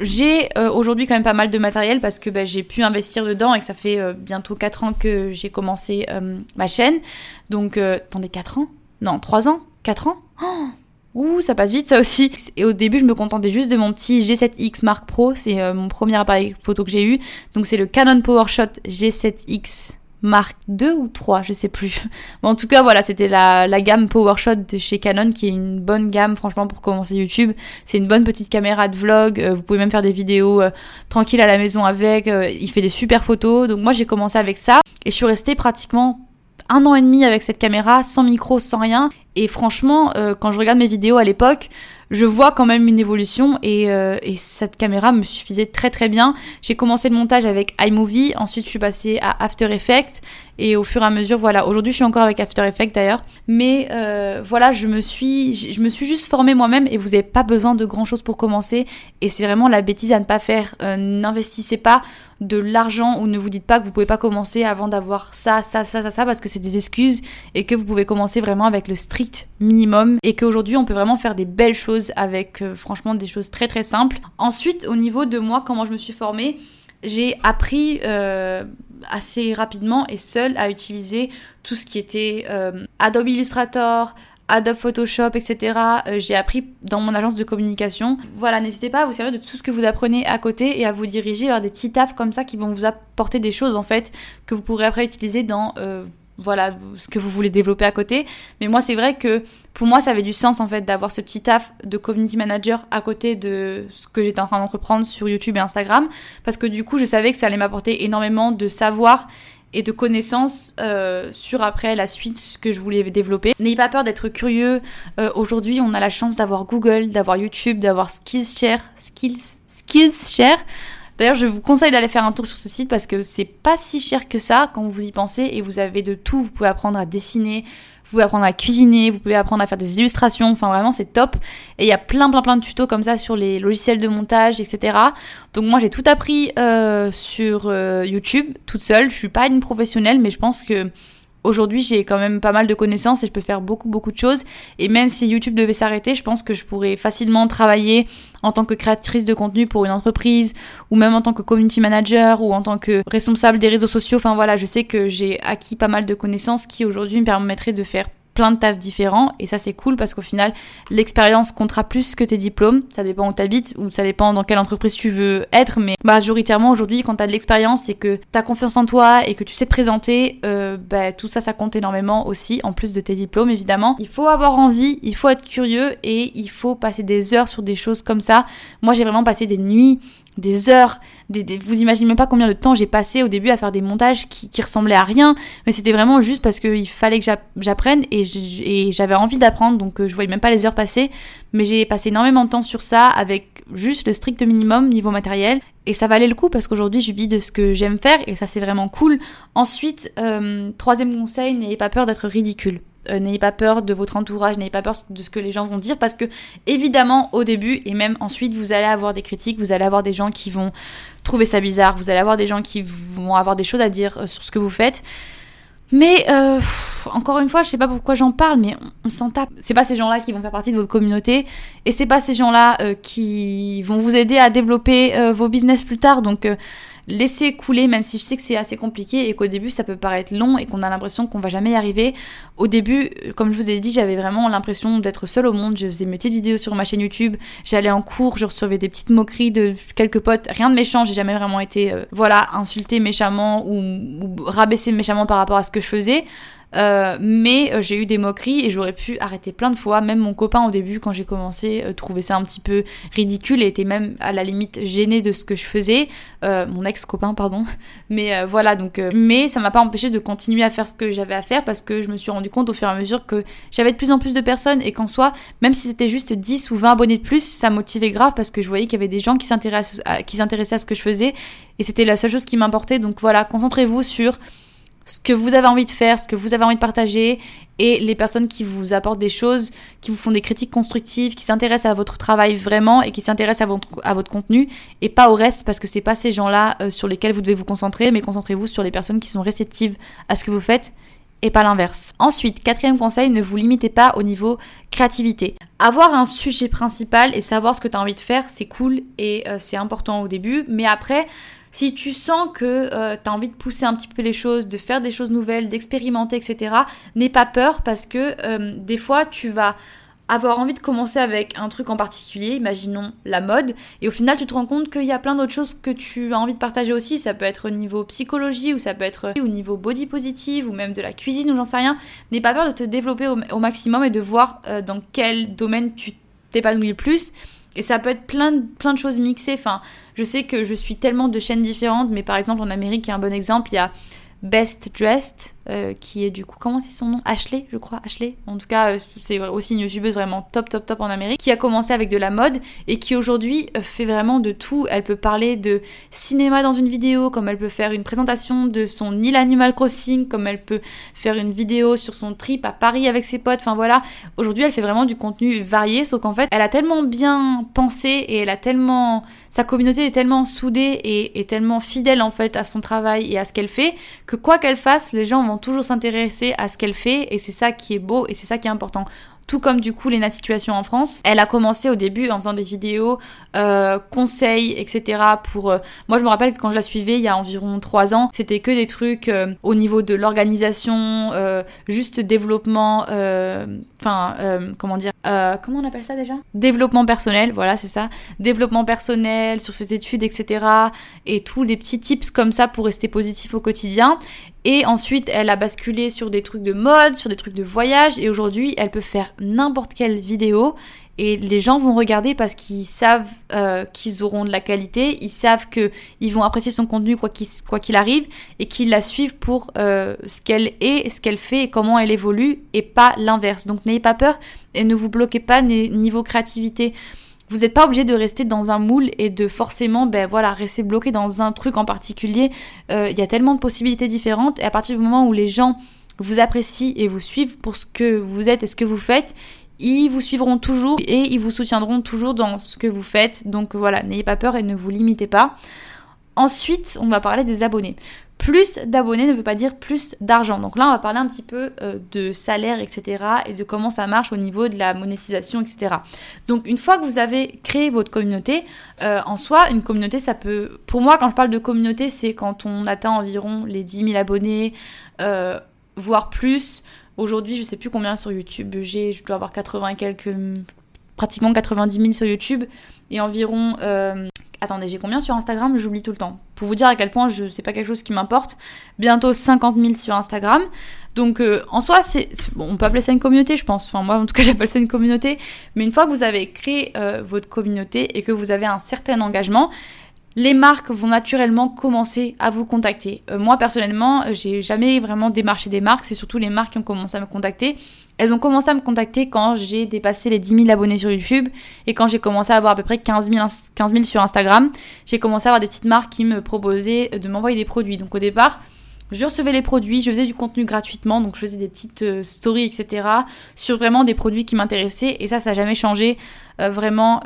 A: J'ai aujourd'hui quand même pas mal de matériel parce que bah, j'ai pu investir dedans et que ça fait bientôt 4 ans que j'ai commencé ma chaîne. Donc, attendez, 4 ans? Non, 3 ans? 4 ans? Oh Ouh, ça passe vite ça aussi. Et au début, je me contentais juste de mon petit G7X Mark Pro, c'est euh, mon premier appareil photo que j'ai eu. Donc c'est le Canon PowerShot G7X Mark 2 ou 3, je sais plus. Bon, en tout cas, voilà, c'était la, la gamme PowerShot de chez Canon qui est une bonne gamme franchement pour commencer YouTube. C'est une bonne petite caméra de vlog, euh, vous pouvez même faire des vidéos euh, tranquilles à la maison avec, il fait des super photos. Donc moi, j'ai commencé avec ça et je suis restée pratiquement un an et demi avec cette caméra, sans micro, sans rien. Et franchement, euh, quand je regarde mes vidéos à l'époque, je vois quand même une évolution et, euh, et, cette caméra me suffisait très très bien. J'ai commencé le montage avec iMovie, ensuite je suis passée à After Effects Et au fur et à mesure, voilà, aujourd'hui je suis encore avec After Effects d'ailleurs, mais euh, voilà, je me suis, je me suis juste formée moi-même et vous n'avez pas besoin de grand chose pour commencer. Et c'est vraiment la bêtise à ne pas faire. Euh, n'investissez pas de l'argent ou ne vous dites pas que vous pouvez pas commencer avant d'avoir ça, ça, ça, ça, ça, parce que c'est des excuses et que vous pouvez commencer vraiment avec le strict minimum et qu'aujourd'hui on peut vraiment faire des belles choses avec euh, franchement des choses très très simples. Ensuite, au niveau de moi, comment je me suis formée, j'ai appris euh, assez rapidement et seule à utiliser tout ce qui était euh, Adobe Illustrator, Adobe Photoshop, etc. Euh, j'ai appris dans mon agence de communication. Voilà, n'hésitez pas à vous servir de tout ce que vous apprenez à côté et à vous diriger vers des petits tafs comme ça qui vont vous apporter des choses en fait que vous pourrez après utiliser dans voilà ce que vous voulez développer à côté. Mais moi, c'est vrai que pour moi, ça avait du sens en fait d'avoir ce petit taf de community manager à côté de ce que j'étais en train d'entreprendre sur YouTube et Instagram, parce que du coup, je savais que ça allait m'apporter énormément de savoir et de connaissances euh, sur après la suite ce que je voulais développer. N'ayez pas peur d'être curieux. Euh, aujourd'hui, on a la chance d'avoir Google, d'avoir YouTube, d'avoir Skillshare, Skills, Skillshare. D'ailleurs, je vous conseille d'aller faire un tour sur ce site parce que c'est pas si cher que ça quand vous y pensez et vous avez de tout. Vous pouvez apprendre à dessiner, vous pouvez apprendre à cuisiner, vous pouvez apprendre à faire des illustrations. Enfin, vraiment, c'est top. Et il y a plein, plein, plein de tutos comme ça sur les logiciels de montage, etc. Donc, moi, j'ai tout appris euh, sur euh, YouTube toute seule. Je suis pas une professionnelle, mais je pense que aujourd'hui j'ai quand même pas mal de connaissances et je peux faire beaucoup beaucoup de choses. Et même si YouTube devait s'arrêter je pense que je pourrais facilement travailler en tant que créatrice de contenu pour une entreprise ou même en tant que community manager ou en tant que responsable des réseaux sociaux. Enfin voilà je sais que j'ai acquis pas mal de connaissances qui aujourd'hui me permettraient de faire plein de tafs différents et ça c'est cool parce qu'au final l'expérience comptera plus que tes diplômes. Ça dépend où t'habites ou ça dépend dans quelle entreprise tu veux être mais majoritairement aujourd'hui quand t'as de l'expérience et que t'as confiance en toi et que tu sais te présenter euh, bah, tout ça ça compte énormément aussi en plus de tes diplômes évidemment. Il faut avoir envie il faut être curieux et il faut passer des heures sur des choses comme ça. Moi j'ai vraiment passé des nuits des heures, des, vous imaginez même pas combien de temps j'ai passé au début à faire des montages qui, qui ressemblaient à rien, mais c'était vraiment juste parce qu'il fallait que j'apprenne et j'avais envie d'apprendre, donc euh, je voyais même pas les heures passer, mais j'ai passé énormément de temps sur ça avec juste le strict minimum niveau matériel, et ça valait le coup parce qu'aujourd'hui je vis de ce que j'aime faire et ça c'est vraiment cool. Ensuite, euh, troisième conseil, n'ayez pas peur d'être ridicule. Euh, n'ayez pas peur de votre entourage, n'ayez pas peur de ce que les gens vont dire parce que évidemment au début et même ensuite vous allez avoir des critiques, vous allez avoir des gens qui vont trouver ça bizarre, vous allez avoir des gens qui vont avoir des choses à dire euh, sur ce que vous faites. Mais euh, encore une fois, je sais pas pourquoi j'en parle, mais on, s'en tape. C'est pas ces gens-là qui vont faire partie de votre communauté, et c'est pas ces gens-là qui vont vous aider à développer vos business plus tard. Donc laisser couler, même si je sais que c'est assez compliqué et qu'au début ça peut paraître long et qu'on a l'impression qu'on va jamais y arriver. Au début, comme je vous ai dit, j'avais vraiment l'impression d'être seule au monde. Je faisais mes petites vidéos sur ma chaîne YouTube, j'allais en cours, je recevais des petites moqueries de quelques potes, rien de méchant, j'ai jamais vraiment été, euh, voilà, insultée méchamment ou, ou rabaissée méchamment par rapport à ce que je faisais. Euh, mais euh, j'ai eu des moqueries et j'aurais pu arrêter plein de fois. Même mon copain au début, quand j'ai commencé, euh, trouvait ça un petit peu ridicule et était même à la limite gêné de ce que je faisais. mon ex-copain, pardon. Mais voilà, donc. mais ça m'a pas empêché de continuer à faire ce que j'avais à faire parce que je me suis rendu compte au fur et à mesure que j'avais de plus en plus de personnes et qu'en soi, même si c'était juste 10 ou 20 abonnés de plus, ça motivait grave parce que je voyais qu'il y avait des gens qui s'intéressaient à ce que je faisais et c'était la seule chose qui m'importait. Donc voilà, concentrez-vous sur ce que vous avez envie de faire, ce que vous avez envie de partager, et les personnes qui vous apportent des choses, qui vous font des critiques constructives, qui s'intéressent à votre travail vraiment et qui s'intéressent à votre, contenu, et pas au reste, parce que c'est pas ces gens-là euh, sur lesquels vous devez vous concentrer, mais concentrez-vous sur les personnes qui sont réceptives à ce que vous faites et pas l'inverse. Ensuite, quatrième conseil, ne vous limitez pas au niveau créativité. Avoir un sujet principal et savoir ce que tu as envie de faire, c'est cool et euh, c'est important au début, mais après, si tu sens que euh, tu as envie de pousser un petit peu les choses, de faire des choses nouvelles, d'expérimenter, etc., n'aie pas peur parce que euh, des fois, tu vas avoir envie de commencer avec un truc en particulier, imaginons la mode, et au final tu te rends compte qu'il y a plein d'autres choses que tu as envie de partager aussi, ça peut être au niveau psychologie, ou ça peut être au niveau body positive, ou même de la cuisine, ou j'en sais rien. N'aie pas peur de te développer au, maximum et de voir euh, dans quel domaine tu t'épanouis le plus. Et ça peut être plein de, plein de choses mixées. Enfin, je sais que je suis tellement de chaînes différentes, mais par exemple en Amérique, il y a un bon exemple, il y a Best Dressed, euh, qui est du coup, comment c'est son nom? Ashley, je crois, Ashley. En tout cas, euh, c'est aussi une youtubeuse vraiment top, top, top en Amérique, qui a commencé avec de la mode et qui aujourd'hui euh, fait vraiment de tout. Elle peut parler de cinéma dans une vidéo, comme elle peut faire une présentation de son île Animal Crossing, comme elle peut faire une vidéo sur son trip à Paris avec ses potes. Enfin voilà, aujourd'hui, elle fait vraiment du contenu varié, sauf qu'en fait, elle a tellement bien pensé et elle a tellement. Sa communauté est tellement soudée et, et tellement fidèle en fait à son travail et à ce qu'elle fait que quoi qu'elle fasse, les gens vont toujours s'intéresser à ce qu'elle fait et c'est ça qui est beau et c'est ça qui est important tout comme du coup Lena Situation en France. Elle a commencé au début en faisant des vidéos, euh, conseils, etc. pour... Euh, moi je me rappelle que quand je la suivais il y a environ trois ans, c'était que des trucs euh, au niveau de l'organisation, juste développement, enfin comment dire, comment on appelle ça déjà? Développement personnel, voilà c'est ça. Développement personnel sur ses études, etc. Et tous les petits tips comme ça pour rester positif au quotidien. Et ensuite, elle a basculé sur des trucs de mode, sur des trucs de voyage. Et aujourd'hui, elle peut faire n'importe quelle vidéo. Et les gens vont regarder parce qu'ils savent euh, qu'ils auront de la qualité. Ils savent qu'ils vont apprécier son contenu quoi qu'il arrive. Et qu'ils la suivent pour euh, ce qu'elle est, ce qu'elle fait et comment elle évolue. Et pas l'inverse. Donc n'ayez pas peur et ne vous bloquez pas niveau créativité. Vous n'êtes pas obligé de rester dans un moule et de forcément, ben voilà, rester bloqué dans un truc en particulier. Euh, il y a tellement de possibilités différentes et à partir du moment où les gens vous apprécient et vous suivent pour ce que vous êtes et ce que vous faites, ils vous suivront toujours et ils vous soutiendront toujours dans ce que vous faites. Donc voilà, n'ayez pas peur et ne vous limitez pas. Ensuite, on va parler des abonnés. Plus d'abonnés ne veut pas dire plus d'argent. Donc là, on va parler un petit peu euh, de salaire, etc. et de comment ça marche au niveau de la monétisation, etc. Donc une fois que vous avez créé votre communauté, euh, en soi, une communauté, ça peut... Pour moi, quand je parle de communauté, c'est quand on atteint environ les 10 000 abonnés, euh, voire plus. Aujourd'hui, je sais plus combien sur YouTube j'ai, je dois avoir 80 et quelques... pratiquement 90 000 sur YouTube et environ Attendez, j'ai combien sur Instagram? J'oublie tout le temps. Pour vous dire à quel point je c'est pas quelque chose qui m'importe. Bientôt 50 000 sur Instagram. Donc euh, en soi, c'est on peut appeler ça une communauté, je pense. Enfin moi, en tout cas, j'appelle ça une communauté. Mais une fois que vous avez créé euh, votre communauté et que vous avez un certain engagement, les marques vont naturellement commencer à vous contacter. Euh, moi personnellement, j'ai jamais vraiment démarché des marques, c'est surtout les marques qui ont commencé à me contacter. Elles ont commencé à me contacter quand j'ai dépassé les 10 000 abonnés sur YouTube et quand j'ai commencé à avoir à peu près 15 000, 15 000 sur Instagram. J'ai commencé à avoir des petites marques qui me proposaient de m'envoyer des produits. Donc au départ, je recevais les produits, je faisais du contenu gratuitement, donc je faisais des petites euh, stories, etc. sur vraiment des produits qui m'intéressaient et ça, ça n'a jamais changé. Euh, vraiment,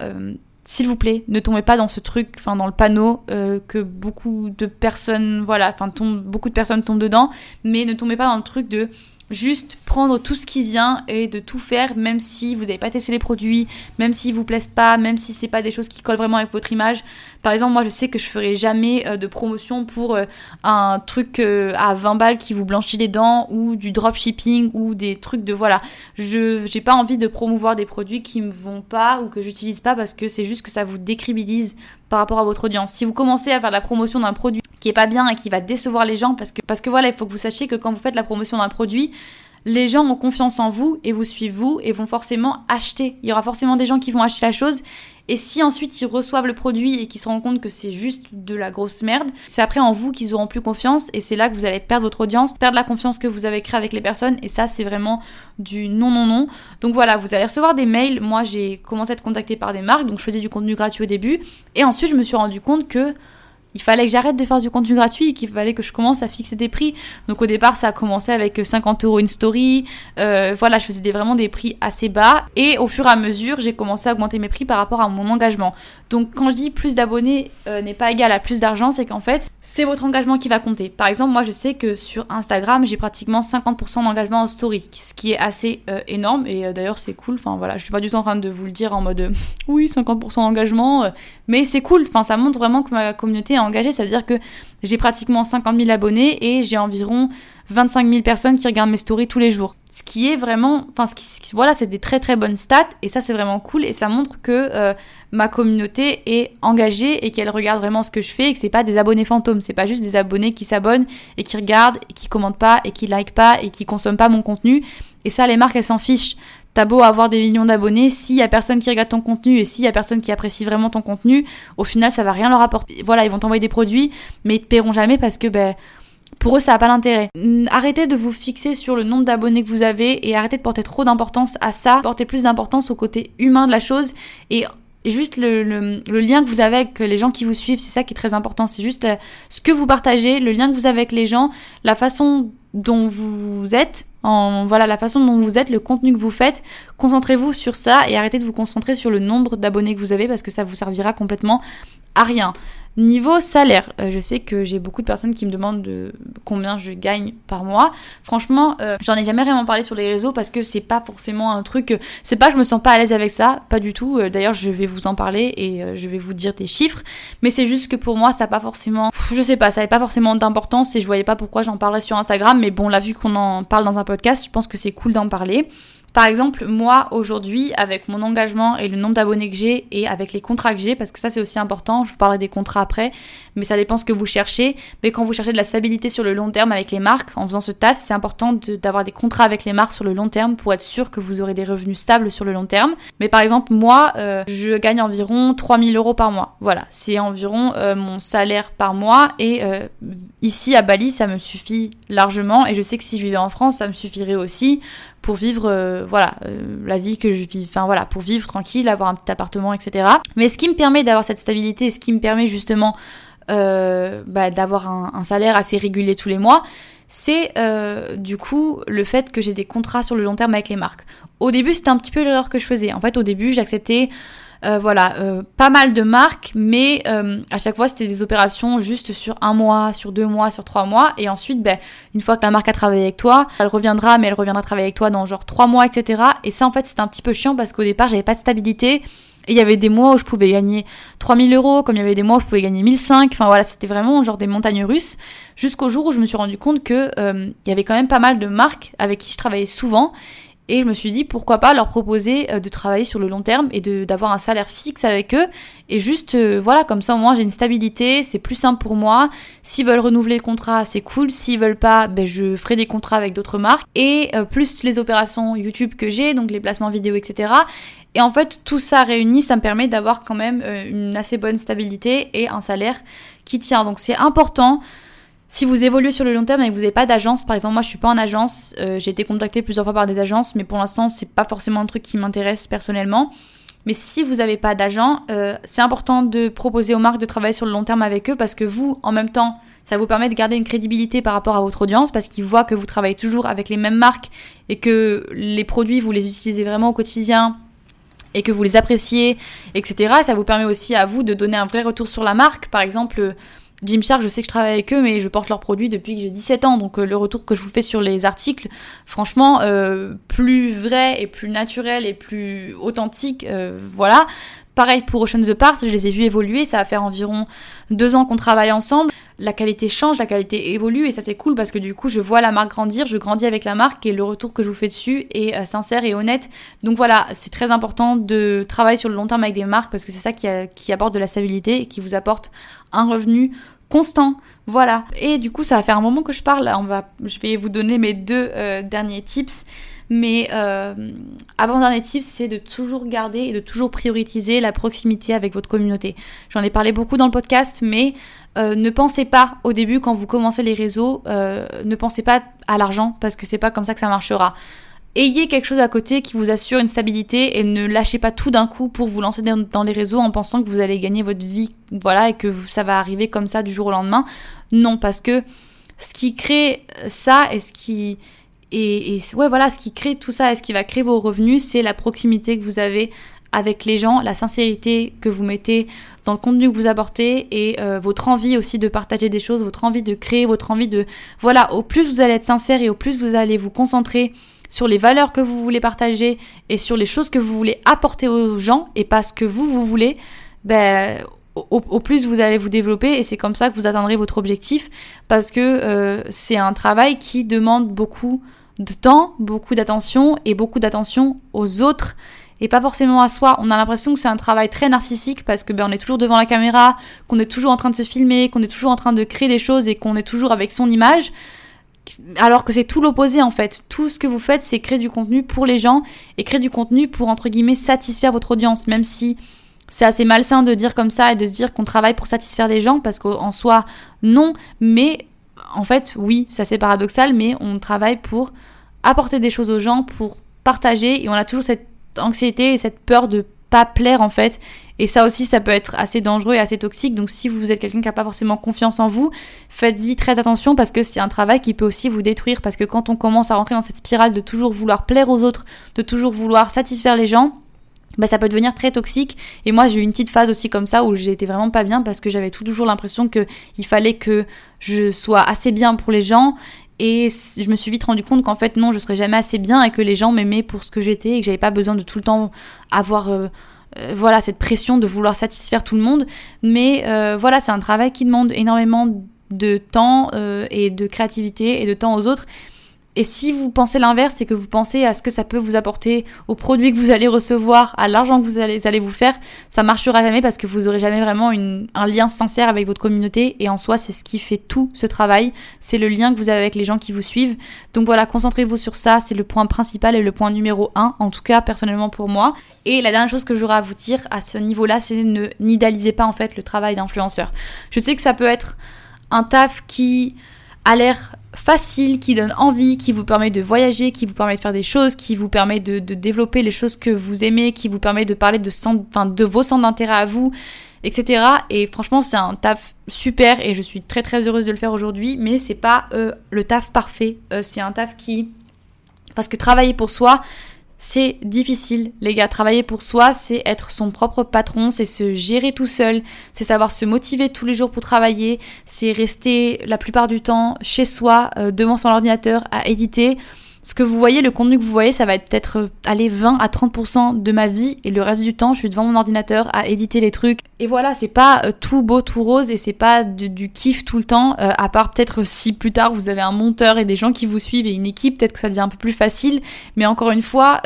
A: s'il vous plaît, ne tombez pas dans ce truc, enfin dans le panneau euh, que beaucoup de personnes, voilà, enfin beaucoup de personnes tombent dedans, mais ne tombez pas dans le truc de juste prendre tout ce qui vient et de tout faire, même si vous n'avez pas testé les produits, même s'ils vous plaisent pas, même si c'est pas des choses qui collent vraiment avec votre image. Par exemple, moi je sais que je ferai jamais euh, de promotion pour euh, un truc euh, à 20 balles qui vous blanchit les dents ou du dropshipping ou des trucs de voilà. Je j'ai pas envie de promouvoir des produits qui me vont pas ou que j'utilise pas parce que c'est juste que ça vous décribilise par rapport à votre audience. Si vous commencez à faire la promotion d'un produit qui est pas bien et qui va décevoir les gens parce que parce que voilà, il faut que vous sachiez que quand vous faites la promotion d'un produit, les gens ont confiance en vous et vous suivent vous et vont forcément acheter. Il y aura forcément des gens qui vont acheter la chose et si ensuite ils reçoivent le produit et qu'ils se rendent compte que c'est juste de la grosse merde, c'est après en vous qu'ils auront plus confiance et c'est là que vous allez perdre votre audience, perdre la confiance que vous avez créée avec les personnes et ça c'est vraiment du non non non. Donc voilà, vous allez recevoir des mails. Moi j'ai commencé à être contactée par des marques donc je faisais du contenu gratuit au début et ensuite je me suis rendu compte que il fallait que j'arrête de faire du contenu gratuit, qu'il fallait que je commence à fixer des prix. Donc au départ, ça a commencé avec 50 euros une story. Euh, voilà, je faisais des, vraiment des prix assez bas. Et au fur et à mesure, j'ai commencé à augmenter mes prix par rapport à mon engagement. Donc quand je dis plus d'abonnés euh, n'est pas égal à plus d'argent, c'est qu'en fait, c'est votre engagement qui va compter. Par exemple, moi je sais que sur Instagram, j'ai pratiquement 50% d'engagement en story, ce qui est assez euh, énorme. Et d'ailleurs, c'est cool. Enfin voilà, je suis pas du tout en train de vous le dire en mode oui, 50% d'engagement. mais c'est cool. Enfin, ça montre vraiment que ma communauté est engagé, ça veut dire que j'ai pratiquement 50 000 abonnés et j'ai environ 25 000 personnes qui regardent mes stories tous les jours. Ce qui est vraiment, enfin, ce qui, voilà, c'est des très très bonnes stats et ça c'est vraiment cool et ça montre que euh, ma communauté est engagée et qu'elle regarde vraiment ce que je fais et que c'est pas des abonnés fantômes, c'est pas juste des abonnés qui s'abonnent et qui regardent et qui commentent pas et qui like pas et qui consomment pas mon contenu. Et ça, les marques elles s'en fichent. T'as beau avoir des millions d'abonnés, s'il y a personne qui regarde ton contenu et s'il y a personne qui apprécie vraiment ton contenu, au final, ça va rien leur apporter. Voilà, ils vont t'envoyer des produits, mais ils te paieront jamais parce que, ben, pour eux, ça n'a pas d'intérêt. Arrêtez de vous fixer sur le nombre d'abonnés que vous avez et arrêtez de porter trop d'importance à ça. Portez plus d'importance au côté humain de la chose et juste le, le, lien que vous avez avec les gens qui vous suivent, c'est ça qui est très important. C'est juste ce que vous partagez, le lien que vous avez avec les gens, la façon dont vous êtes, voilà, la façon dont vous êtes, le contenu que vous faites. Concentrez-vous sur ça et arrêtez de vous concentrer sur le nombre d'abonnés que vous avez parce que ça vous servira complètement à rien. Niveau salaire, euh, je sais que j'ai beaucoup de personnes qui me demandent de combien je gagne par mois. Franchement, euh, j'en ai jamais vraiment parlé sur les réseaux parce que c'est pas forcément un truc. Euh, c'est pas je me sens pas à l'aise avec ça, pas du tout. D'ailleurs, je vais vous en parler et je vais vous dire des chiffres. Mais c'est juste que pour moi, ça pas forcément. Je sais pas, ça n'avait pas forcément d'importance et je voyais pas pourquoi j'en parlerais sur Instagram. Mais bon, là, vu qu'on en parle dans un podcast, je pense que c'est cool d'en parler. Par exemple, moi aujourd'hui, avec mon engagement et le nombre d'abonnés que j'ai et avec les contrats que j'ai, parce que ça c'est aussi important, je vous parlerai des contrats après, mais ça dépend ce que vous cherchez. Mais quand vous cherchez de la stabilité sur le long terme avec les marques, en faisant ce taf, c'est important d'avoir des contrats avec les marques sur le long terme pour être sûr que vous aurez des revenus stables sur le long terme. Mais par exemple, moi, euh, je gagne environ 3000 euros par mois. Voilà, c'est environ euh, mon salaire par mois et euh, ici à Bali, ça me suffit largement et je sais que si je vivais en France, ça me suffirait aussi pour vivre, euh, voilà, euh, la vie que je vis, enfin voilà, pour vivre tranquille, avoir un petit appartement, etc. Mais ce qui me permet d'avoir cette stabilité, ce qui me permet justement euh, bah, d'avoir un, salaire assez régulier tous les mois, c'est du coup le fait que j'ai des contrats sur le long terme avec les marques. Au début, c'était un petit peu l'erreur que je faisais. En fait, au début, j'acceptais euh, voilà, euh, pas mal de marques, mais euh, à chaque fois c'était des opérations juste sur un mois, sur deux mois, sur trois mois, et ensuite, ben, une fois que la marque a travaillé avec toi, elle reviendra, mais elle reviendra travailler avec toi dans genre trois mois, etc. Et ça, en fait, c'était un petit peu chiant parce qu'au départ, j'avais pas de stabilité. Et il y avait des mois où je pouvais gagner 3000 euros, comme il y avait des mois où je pouvais gagner 1005. Enfin voilà, c'était vraiment genre des montagnes russes. Jusqu'au jour où je me suis rendu compte que il y avait quand même pas mal de marques avec qui je travaillais souvent et je me suis dit pourquoi pas leur proposer euh, de travailler sur le long terme et d'avoir un salaire fixe avec eux. Et juste, euh, voilà, comme ça au moins j'ai une stabilité, c'est plus simple pour moi. S'ils veulent renouveler le contrat, c'est cool. S'ils veulent pas, ben, je ferai des contrats avec d'autres marques. Et euh, plus les opérations YouTube que j'ai, donc les placements vidéo, etc. Et en fait, tout ça réuni, ça me permet d'avoir quand même une assez bonne stabilité et un salaire qui tient. Donc c'est important si vous évoluez sur le long terme et que vous n'avez pas d'agence, par exemple, moi je suis pas en agence, euh, j'ai été contactée plusieurs fois par des agences, mais pour l'instant c'est pas forcément un truc qui m'intéresse personnellement. Mais si vous n'avez pas d'agent, euh, c'est important de proposer aux marques de travailler sur le long terme avec eux parce que vous, en même temps, ça vous permet de garder une crédibilité par rapport à votre audience parce qu'ils voient que vous travaillez toujours avec les mêmes marques et que les produits, vous les utilisez vraiment au quotidien et que vous les appréciez, etc. Ça vous permet aussi à vous de donner un vrai retour sur la marque. Par exemple, Gymshark, je sais que je travaille avec eux, mais je porte leurs produits depuis que j'ai 17 ans. Donc euh, le retour que je vous fais sur les articles, franchement, euh, plus vrai et plus naturel et plus authentique, euh, voilà. Pareil pour Ocean the Part, je les ai vus évoluer, ça va faire environ deux ans qu'on travaille ensemble. La qualité change, la qualité évolue et ça c'est cool parce que du coup je vois la marque grandir, je grandis avec la marque et le retour que je vous fais dessus est sincère et honnête. Donc voilà, c'est très important de travailler sur le long terme avec des marques parce que c'est ça qui, qui apporte de la stabilité et qui vous apporte un revenu constant. Voilà. Et du coup, ça va faire un moment que je parle. On va, je vais vous donner mes deux euh, derniers tips. Mais euh, avant-dernier tips, c'est de toujours garder et de toujours prioriser la proximité avec votre communauté. J'en ai parlé beaucoup dans le podcast, mais euh, ne pensez pas au début quand vous commencez les réseaux, ne pensez pas à l'argent parce que c'est pas comme ça que ça marchera ayez quelque chose à côté qui vous assure une stabilité et ne lâchez pas tout d'un coup pour vous lancer dans les réseaux en pensant que vous allez gagner votre vie, voilà, et que ça va arriver comme ça du jour au lendemain. Non, parce que ce qui crée ça et ce qui et, ouais voilà, ce qui crée tout ça et ce qui va créer vos revenus, c'est la proximité que vous avez avec les gens, la sincérité que vous mettez dans le contenu que vous apportez et euh, votre envie aussi de partager des choses, votre envie de créer, votre envie de voilà, au plus vous allez être sincère et au plus vous allez vous concentrer sur les valeurs que vous voulez partager et sur les choses que vous voulez apporter aux gens et pas ce que vous, vous voulez, ben, au, plus vous allez vous développer et c'est comme ça que vous atteindrez votre objectif parce que euh, c'est un travail qui demande beaucoup de temps, beaucoup d'attention et beaucoup d'attention aux autres et pas forcément à soi. On a l'impression que c'est un travail très narcissique parce que ben on est toujours devant la caméra, qu'on est toujours en train de se filmer, qu'on est toujours en train de créer des choses et qu'on est toujours avec son image alors que c'est tout l'opposé en fait. Tout ce que vous faites, c'est créer du contenu pour les gens et créer du contenu pour entre guillemets satisfaire votre audience, même si c'est assez malsain de dire comme ça et de se dire qu'on travaille pour satisfaire les gens parce qu'en soi non, mais en fait, oui, ça c'est paradoxal, mais on travaille pour apporter des choses aux gens, pour partager, et on a toujours cette anxiété et cette peur de pas plaire en fait. Et ça aussi, ça peut être assez dangereux et assez toxique. Donc si vous êtes quelqu'un qui n'a pas forcément confiance en vous, faites-y très attention parce que c'est un travail qui peut aussi vous détruire. Parce que quand on commence à rentrer dans cette spirale de toujours vouloir plaire aux autres, de toujours vouloir satisfaire les gens, bah, ça peut devenir très toxique. Et moi, j'ai eu une petite phase aussi comme ça où j'étais vraiment pas bien parce que j'avais toujours l'impression qu'il fallait que je sois assez bien pour les gens. Et je me suis vite rendu compte qu'en fait, non, je serais jamais assez bien et que les gens m'aimaient pour ce que j'étais et que j'avais pas besoin de tout le temps avoir. Euh, euh, voilà cette pression de vouloir satisfaire tout le monde mais euh, voilà c'est un travail qui demande énormément de temps et de créativité et de temps aux autres et si vous pensez l'inverse, c'est que vous pensez à ce que ça peut vous apporter, aux produits que vous allez recevoir, à l'argent que vous allez, vous faire, ça marchera jamais parce que vous aurez jamais vraiment un lien sincère avec votre communauté. Et en soi, c'est ce qui fait tout ce travail. C'est le lien que vous avez avec les gens qui vous suivent. Donc voilà, concentrez-vous sur ça. C'est le point principal et le point numéro un, en tout cas personnellement pour moi. Et la dernière chose que j'aurais à vous dire à ce niveau-là, c'est ne n'idéalisez pas en fait le travail d'influenceur. Je sais que ça peut être un taf qui a l'air facile, qui donne envie, qui vous permet de voyager, qui vous permet de faire des choses, qui vous permet de, développer les choses que vous aimez, qui vous permet de parler de, vos centres d'intérêt à vous, etc. Et franchement, c'est un taf super et je suis très très heureuse de le faire aujourd'hui, mais c'est pas euh, le taf parfait. Euh, c'est un taf qui. Parce que travailler pour soi, c'est difficile, les gars. Travailler pour soi, c'est être son propre patron, c'est se gérer tout seul, c'est savoir se motiver tous les jours pour travailler, c'est rester la plupart du temps chez soi, euh, devant son ordinateur, à éditer ce que vous voyez, le contenu que vous voyez, ça va être peut-être euh, aller 20 à 30% de ma vie et le reste du temps, je suis devant mon ordinateur à éditer les trucs. Et voilà, c'est pas euh, tout beau, tout rose et c'est pas du kiff tout le temps, euh, à part peut-être si plus tard vous avez un monteur et des gens qui vous suivent et une équipe, peut-être que ça devient un peu plus facile. Mais encore une fois,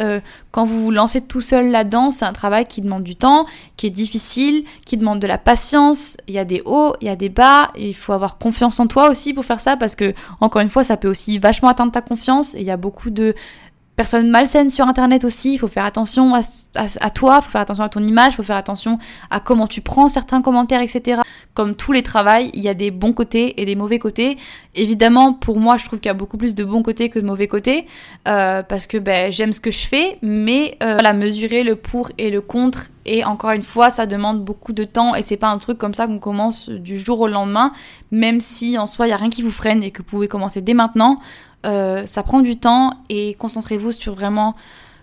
A: quand vous vous lancez tout seul là-dedans, c'est un travail qui demande du temps, qui est difficile, qui demande de la patience. Il y a des hauts, il y a des bas, et il faut avoir confiance en toi aussi pour faire ça parce que, encore une fois, ça peut aussi vachement atteindre ta confiance et il y a beaucoup de personnes malsaines sur internet aussi, il faut faire attention à, toi, il faut faire attention à ton image, il faut faire attention à comment tu prends certains commentaires, etc. Comme tous les travails, il y a des bons côtés et des mauvais côtés. Évidemment, pour moi, je trouve qu'il y a beaucoup plus de bons côtés que de mauvais côtés, euh, parce que ben, j'aime ce que je fais, mais euh, voilà, mesurer le pour et le contre, et encore une fois, ça demande beaucoup de temps, et c'est pas un truc comme ça qu'on commence du jour au lendemain, même si en soi, il n'y a rien qui vous freine et que vous pouvez commencer dès maintenant. Euh, ça prend du temps et concentrez-vous sur vraiment,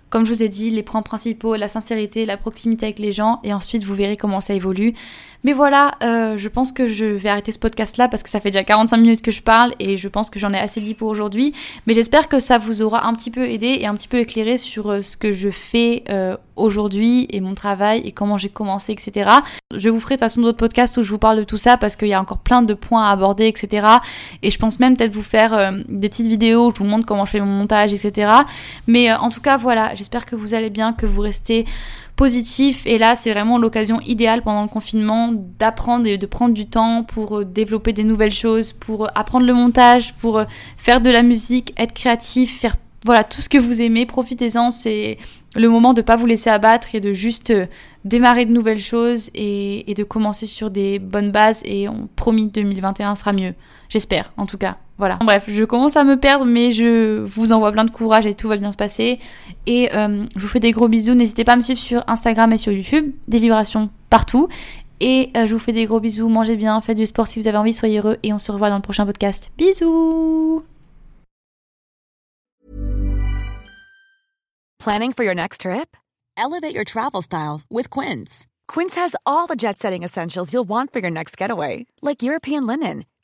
A: comme je vous ai dit, les points principaux, la sincérité, la proximité avec les gens et ensuite vous verrez comment ça évolue. Mais voilà, euh, je pense que je vais arrêter ce podcast là parce que ça fait déjà 45 minutes que je parle et je pense que j'en ai assez dit pour aujourd'hui. Mais j'espère que ça vous aura un petit peu aidé et un petit peu éclairé sur euh, ce que je fais aujourd'hui et mon travail et comment j'ai commencé, etc. Je vous ferai de toute façon d'autres podcasts où je vous parle de tout ça parce qu'il y a encore plein de points à aborder, etc. Et je pense même peut-être vous faire euh, des petites vidéos où je vous montre comment je fais mon montage, etc. Mais euh, en tout cas, voilà, j'espère que vous allez bien, que vous restez positif et là c'est vraiment l'occasion idéale pendant le confinement d'apprendre et de prendre du temps pour euh, développer des nouvelles choses, pour apprendre le montage, pour faire de la musique, être créatif, faire voilà, tout ce que vous aimez, profitez-en, c'est le moment de pas vous laisser abattre et de juste euh, démarrer de nouvelles choses et, de commencer sur des bonnes bases et on promis 2021 sera mieux. J'espère, en tout cas. Voilà. Bref, je commence à me perdre, mais je vous envoie plein de courage et tout va bien se passer. Et euh, je vous fais des gros bisous. N'hésitez pas à me suivre sur Instagram et sur YouTube. Des vibrations partout. Et euh, je vous fais des gros bisous. Mangez bien, faites du sport si vous avez envie, soyez heureux. Et on se revoit dans le prochain podcast. Bisous
B: Planning for your next trip? Elevate your travel style with Quince. Quince has all the jet setting essentials you'll want for your next getaway, like European linen,